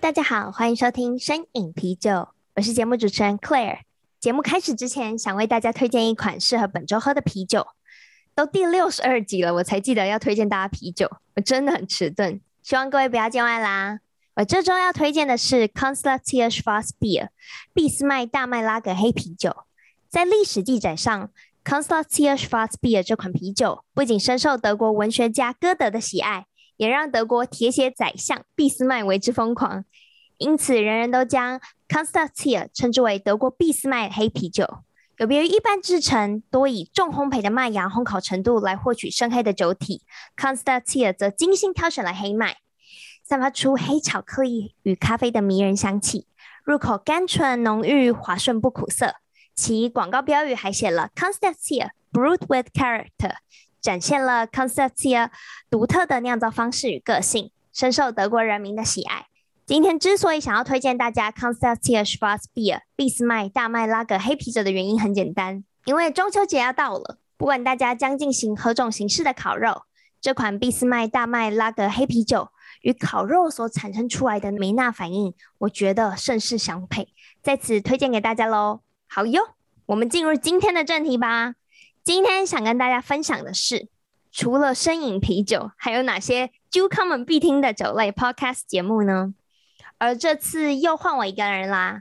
大家好，欢迎收听深饮啤酒，我是节目主持人 Claire。节目开始之前，想为大家推荐一款适合本周喝的啤酒。都第六十二集了，我才记得要推荐大家啤酒，我真的很迟钝，希望各位不要见外啦。我这周要推荐的是 Constantia Schwarzbier 俾斯麦大麦拉格黑啤酒。在历史记载上，Constantia Schwarzbier 这款啤酒不仅深受德国文学家歌德的喜爱。也让德国铁血宰相俾斯麦为之疯狂，因此人人都将 Constantia 称之为德国俾斯麦黑啤酒。有别于一般制成，多以重烘焙的麦芽烘烤程度来获取深黑的酒体，Constantia 则精心挑选了黑麦，散发出黑巧克力与咖啡的迷人香气，入口甘醇浓郁，滑顺不苦涩。其广告标语还写了 Constantia Brewed with Character。展现了 Constantia 独特的酿造方式与个性，深受德国人民的喜爱。今天之所以想要推荐大家 Constantia Schwarzbier 俾斯麦大麦拉格黑啤酒的原因很简单，因为中秋节要到了，不管大家将进行何种形式的烤肉，这款俾斯麦大麦拉格黑啤酒与烤肉所产生出来的梅纳反应，我觉得甚是相配，在此推荐给大家喽。好哟，我们进入今天的正题吧。今天想跟大家分享的是，除了声饮啤酒，还有哪些酒咖们必听的酒类 podcast 节目呢？而这次又换我一个人啦。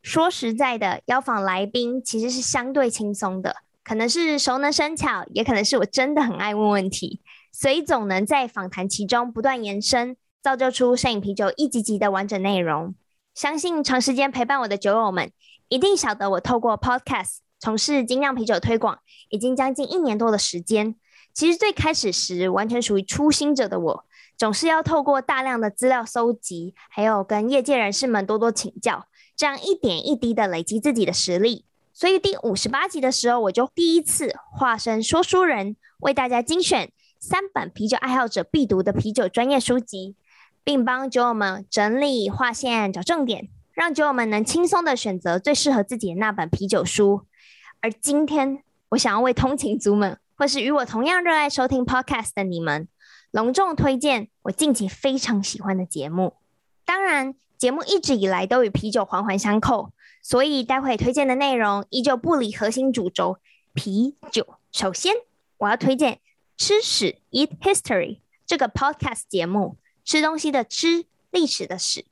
说实在的，邀访来宾其实是相对轻松的，可能是熟能生巧，也可能是我真的很爱问问题，所以总能在访谈其中不断延伸，造就出声饮啤酒一集集的完整内容。相信长时间陪伴我的酒友们，一定晓得我透过 podcast。从事精酿啤酒推广已经将近一年多的时间。其实最开始时，完全属于初心者的我，总是要透过大量的资料搜集，还有跟业界人士们多多请教，这样一点一滴的累积自己的实力。所以第五十八集的时候，我就第一次化身说书人，为大家精选三本啤酒爱好者必读的啤酒专业书籍，并帮酒友们整理划线找重点，让酒友们能轻松的选择最适合自己的那本啤酒书。而今天，我想要为通勤族们，或是与我同样热爱收听 Podcast 的你们，隆重推荐我近期非常喜欢的节目。当然，节目一直以来都与啤酒环环相扣，所以待会推荐的内容依旧不离核心主轴——啤酒。首先，我要推荐《吃史 Eat History》这个 Podcast 节目，吃东西的吃，历史的史。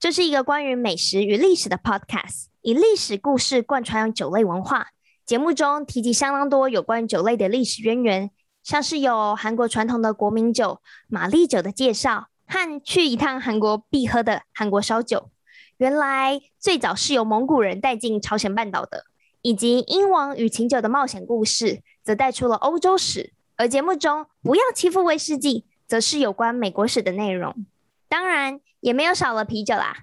这是一个关于美食与历史的 Podcast，以历史故事贯穿酒类文化。节目中提及相当多有关酒类的历史渊源，像是有韩国传统的国民酒玛丽酒的介绍，和去一趟韩国必喝的韩国烧酒，原来最早是由蒙古人带进朝鲜半岛的，以及英王与琴酒的冒险故事，则带出了欧洲史。而节目中不要欺负威士忌，则是有关美国史的内容。当然也没有少了啤酒啦。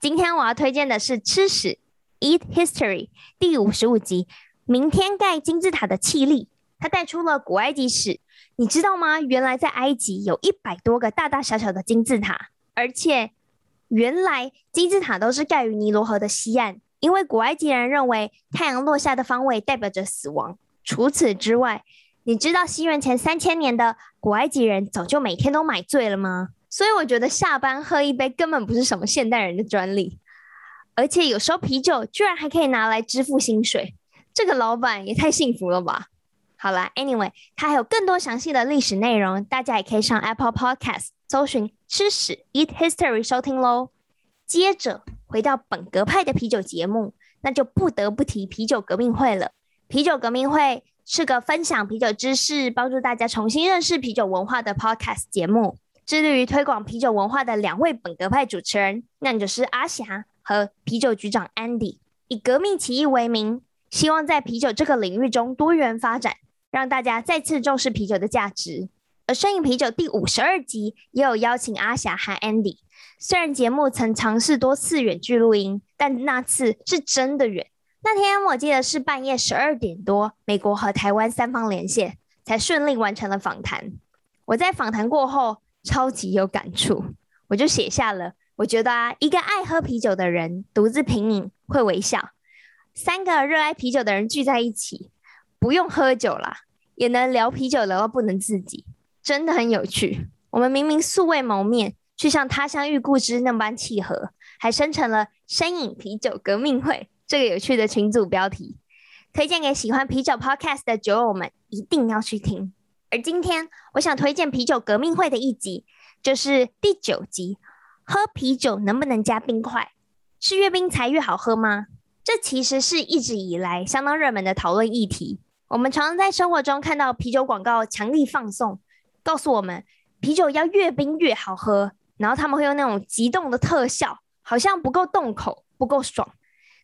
今天我要推荐的是《吃史 Eat History》第五十五集。明天盖金字塔的气力，他带出了古埃及史。你知道吗？原来在埃及有一百多个大大小小的金字塔，而且原来金字塔都是盖于尼罗河的西岸，因为古埃及人认为太阳落下的方位代表着死亡。除此之外，你知道西元前三千年的古埃及人早就每天都买醉了吗？所以我觉得下班喝一杯根本不是什么现代人的专利，而且有时候啤酒居然还可以拿来支付薪水。这个老板也太幸福了吧！好了，Anyway，他还有更多详细的历史内容，大家也可以上 Apple Podcast 搜寻“吃史 Eat History” 收听喽。接着回到本格派的啤酒节目，那就不得不提啤酒革命会了。啤酒革命会是个分享啤酒知识、帮助大家重新认识啤酒文化的 Podcast 节目。致力于推广啤酒文化的两位本格派主持人，那就是阿霞和啤酒局长 Andy，以革命起义为名。希望在啤酒这个领域中多元发展，让大家再次重视啤酒的价值。而而声饮啤酒第五十二集也有邀请阿霞和 Andy。虽然节目曾尝试多次远距录音，但那次是真的远。那天我记得是半夜十二点多，美国和台湾三方连线，才顺利完成了访谈。我在访谈过后超级有感触，我就写下了：我觉得啊，一个爱喝啤酒的人独自品饮会微笑，三个热爱啤酒的人聚在一起，不用喝酒啦，也能聊啤酒聊到不能自己，真的很有趣。我们明明素未谋面。却像他乡遇故知那般契合，还生成了“声饮啤酒革命会”这个有趣的群组标题，推荐给喜欢啤酒 Podcast 的酒友们，一定要去听。而今天我想推荐啤酒革命会的一集，就是第九集：喝啤酒能不能加冰块？是越冰才越好喝吗？这其实是一直以来相当热门的讨论议题。我们常常在生活中看到啤酒广告强力放送，告诉我们啤酒要越冰越好喝。然后他们会用那种激动的特效，好像不够动口，不够爽。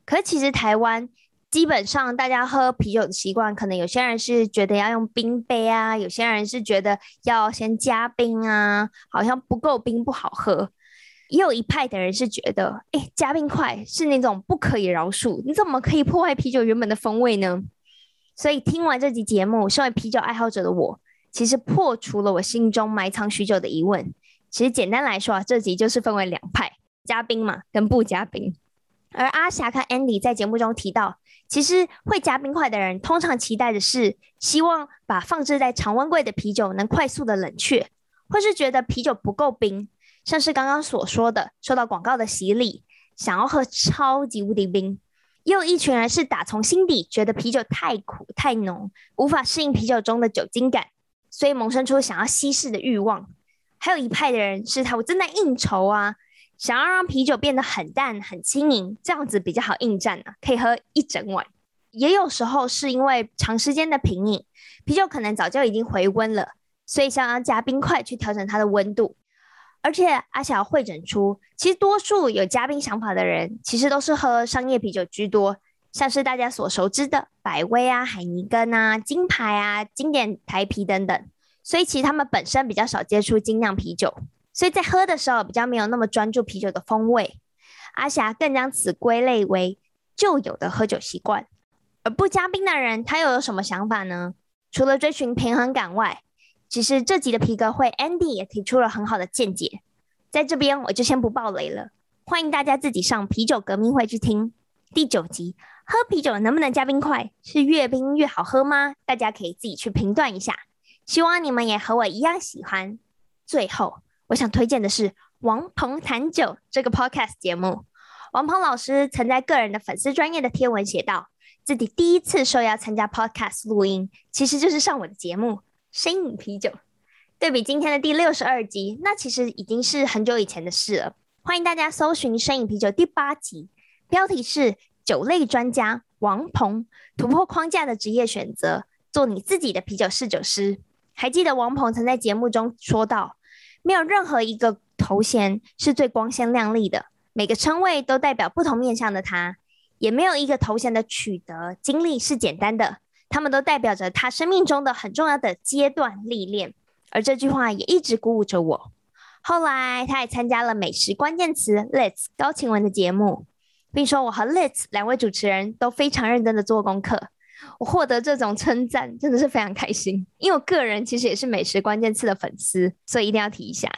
可是其实台湾基本上大家喝啤酒的习惯，可能有些人是觉得要用冰杯啊，有些人是觉得要先加冰啊，好像不够冰不好喝。也有一派的人是觉得，哎，加冰块是那种不可以饶恕，你怎么可以破坏啤酒原本的风味呢？所以听完这集节目，身为啤酒爱好者的我，其实破除了我心中埋藏许久的疑问。其实简单来说啊，这集就是分为两派，加冰嘛跟不加冰。而阿霞和 Andy 在节目中提到，其实会加冰块的人通常期待的是希望把放置在常温柜的啤酒能快速的冷却，或是觉得啤酒不够冰，像是刚刚所说的受到广告的洗礼，想要喝超级无敌冰。也有一群人是打从心底觉得啤酒太苦太浓，无法适应啤酒中的酒精感，所以萌生出想要稀释的欲望。还有一派的人是他，我正在应酬啊，想要让啤酒变得很淡、很轻盈，这样子比较好应战啊，可以喝一整晚。也有时候是因为长时间的品饮，啤酒可能早就已经回温了，所以想要加冰块去调整它的温度。而且阿小会诊出，其实多数有加冰想法的人，其实都是喝商业啤酒居多，像是大家所熟知的百威啊、海尼根啊、金牌啊、经典台啤等等。所以其实他们本身比较少接触精酿啤酒，所以在喝的时候比较没有那么专注啤酒的风味。阿霞更将此归类为旧有的喝酒习惯。而不加冰的人，他又有什么想法呢？除了追寻平衡感外，其实这集的皮革会 Andy 也提出了很好的见解。在这边我就先不爆雷了，欢迎大家自己上啤酒革命会去听第九集。喝啤酒能不能加冰块？是越冰越好喝吗？大家可以自己去评断一下。希望你们也和我一样喜欢。最后，我想推荐的是《王鹏谈酒》这个 podcast 节目。王鹏老师曾在个人的粉丝专页的贴文写道，自己第一次受邀参加 podcast 录音，其实就是上我的节目《声饮啤酒》。对比今天的第六十二集，那其实已经是很久以前的事了。欢迎大家搜寻《声饮啤酒》第八集，标题是“酒类专家王鹏突破框架的职业选择，做你自己的啤酒侍酒师”。还记得王鹏曾在节目中说道：“没有任何一个头衔是最光鲜亮丽的，每个称谓都代表不同面向的他；也没有一个头衔的取得经历是简单的，他们都代表着他生命中的很重要的阶段历练。”而这句话也一直鼓舞着我。后来，他也参加了美食关键词 Let's 高晴雯的节目，并说：“我和 Let's 两位主持人都非常认真的做功课。”我获得这种称赞真的是非常开心，因为我个人其实也是美食关键词的粉丝，所以一定要提一下。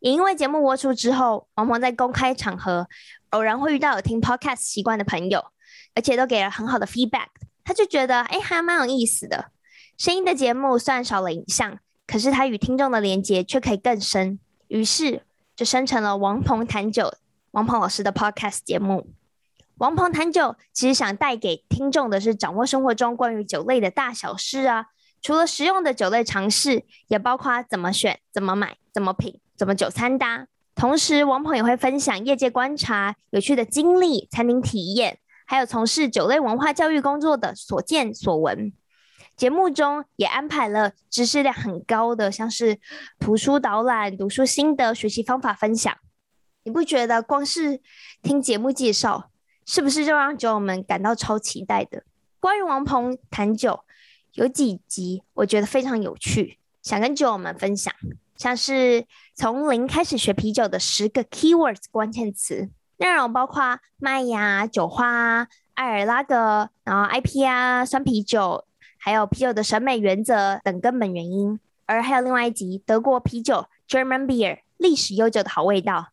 也因为节目播出之后，王鹏在公开场合偶然会遇到有听 podcast 习惯的朋友，而且都给了很好的 feedback，他就觉得哎，还蛮有意思的。声音的节目虽然少了影像，可是他与听众的连接却可以更深，于是就生成了王鹏谈酒，王鹏老师的 podcast 节目。王鹏谈酒，其实想带给听众的是掌握生活中关于酒类的大小事啊。除了实用的酒类常识，也包括怎么选、怎么买、怎么品、怎么酒餐搭。同时，王鹏也会分享业界观察、有趣的经历、餐厅体验，还有从事酒类文化教育工作的所见所闻。节目中也安排了知识量很高的，像是图书导览、读书心得、学习方法分享。你不觉得光是听节目介绍，是不是就让酒友们感到超期待的？关于王鹏谈酒，有几集我觉得非常有趣，想跟酒友们分享，像是从零开始学啤酒的十个 keywords 关键词，内容包括麦芽、酒花、爱尔拉格，然后 IP 啊、酸啤酒，还有啤酒的审美原则等根本原因。而还有另外一集德国啤酒 German Beer 历史悠久的好味道，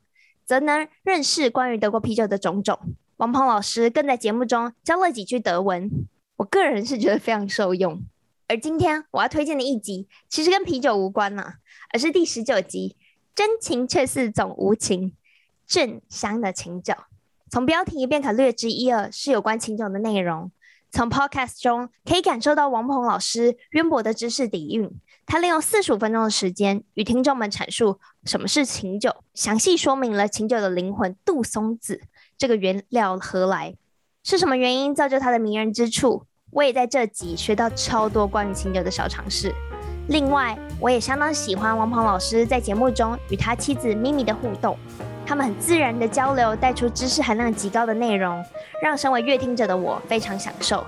则能认识关于德国啤酒的种种。王鹏老师更在节目中教了几句德文，我个人是觉得非常受用。而今天我要推荐的一集，其实跟啤酒无关呢，而是第十九集《真情却似总无情》，正香的琴酒。从标题便可略知一二，是有关琴酒的内容。从 Podcast 中可以感受到王鹏老师渊博的知识底蕴。他利用四十五分钟的时间，与听众们阐述什么是琴酒，详细说明了琴酒的灵魂杜松子这个原料何来，是什么原因造就它的迷人之处。我也在这集学到超多关于琴酒的小常识。另外，我也相当喜欢王鹏老师在节目中与他妻子咪咪的互动，他们很自然的交流，带出知识含量极高的内容，让身为乐听者的我非常享受。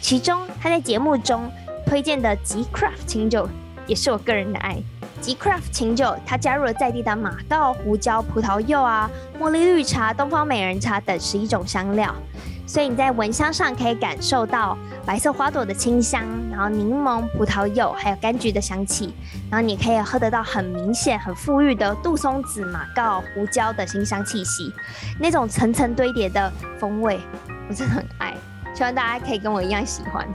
其中，他在节目中推荐的极 Craft 琴酒也是我个人的爱。吉 Craft 琴酒，它加入了在地的马告、胡椒、葡萄柚啊、茉莉绿茶、东方美人茶等十一种香料。所以你在闻香上可以感受到白色花朵的清香，然后柠檬、葡萄柚还有柑橘的香气，然后你可以喝得到很明显、很馥郁的杜松子、马告、胡椒的辛香气息，那种层层堆叠的风味，我真的很爱，希望大家可以跟我一样喜欢。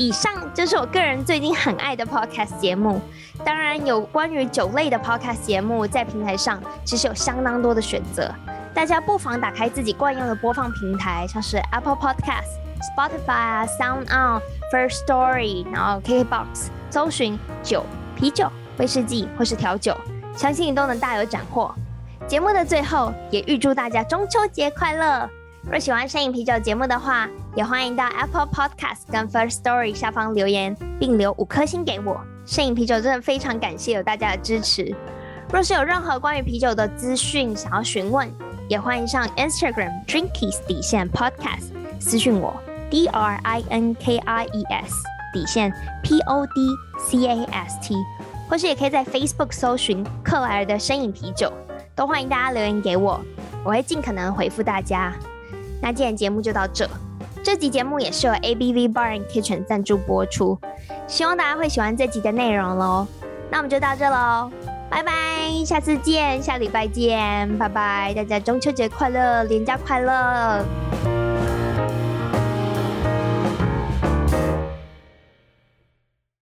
以上就是我个人最近很爱的 podcast 节目，当然有关于酒类的 podcast 节目，在平台上其实有相当多的选择。大家不妨打开自己惯用的播放平台，像是 Apple Podcast、Spotify 啊、Sound On、First Story，然后 KKBox，搜寻酒、啤酒、威士忌或是调酒，相信你都能大有斩获。节目的最后，也预祝大家中秋节快乐！若喜欢声饮啤酒节目的话，也欢迎到 Apple Podcast 跟 First Story 下方留言，并留五颗星给我。声饮啤酒真的非常感谢有大家的支持。若是有任何关于啤酒的资讯想要询问，也欢迎上 Instagram Drinkies 底线 Podcast 私讯我 D R I N K I E S 底线 P O D C A S T，或是也可以在 Facebook 搜寻克莱尔的声饮啤酒，都欢迎大家留言给我，我会尽可能回复大家。那今天节目就到这，这集节目也是由 ABV Bar and Kitchen 赞助播出，希望大家会喜欢这集的内容喽。那我们就到这喽。拜拜，下次见，下礼拜见，拜拜，大家中秋节快乐，连假快乐。